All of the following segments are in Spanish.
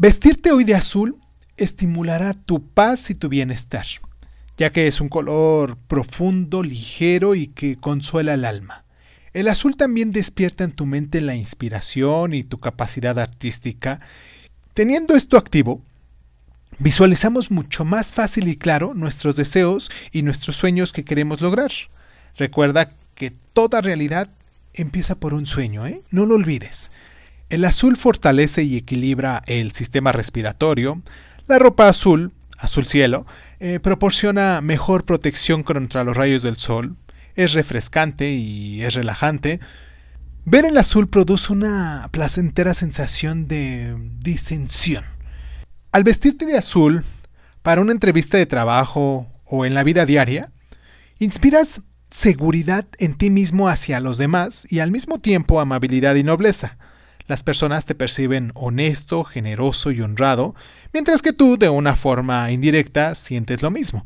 Vestirte hoy de azul estimulará tu paz y tu bienestar, ya que es un color profundo, ligero y que consuela el alma. El azul también despierta en tu mente la inspiración y tu capacidad artística. Teniendo esto activo, visualizamos mucho más fácil y claro nuestros deseos y nuestros sueños que queremos lograr. Recuerda que toda realidad empieza por un sueño, ¿eh? No lo olvides. El azul fortalece y equilibra el sistema respiratorio. La ropa azul, azul cielo, eh, proporciona mejor protección contra los rayos del sol. Es refrescante y es relajante. Ver el azul produce una placentera sensación de disensión. Al vestirte de azul para una entrevista de trabajo o en la vida diaria, inspiras seguridad en ti mismo hacia los demás y al mismo tiempo amabilidad y nobleza. Las personas te perciben honesto, generoso y honrado, mientras que tú, de una forma indirecta, sientes lo mismo.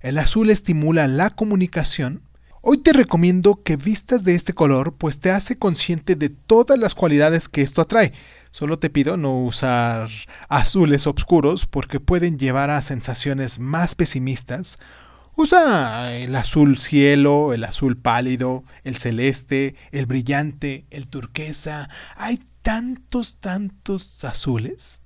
El azul estimula la comunicación. Hoy te recomiendo que vistas de este color, pues te hace consciente de todas las cualidades que esto atrae. Solo te pido no usar azules oscuros porque pueden llevar a sensaciones más pesimistas Usa el azul cielo, el azul pálido, el celeste, el brillante, el turquesa. Hay tantos, tantos azules.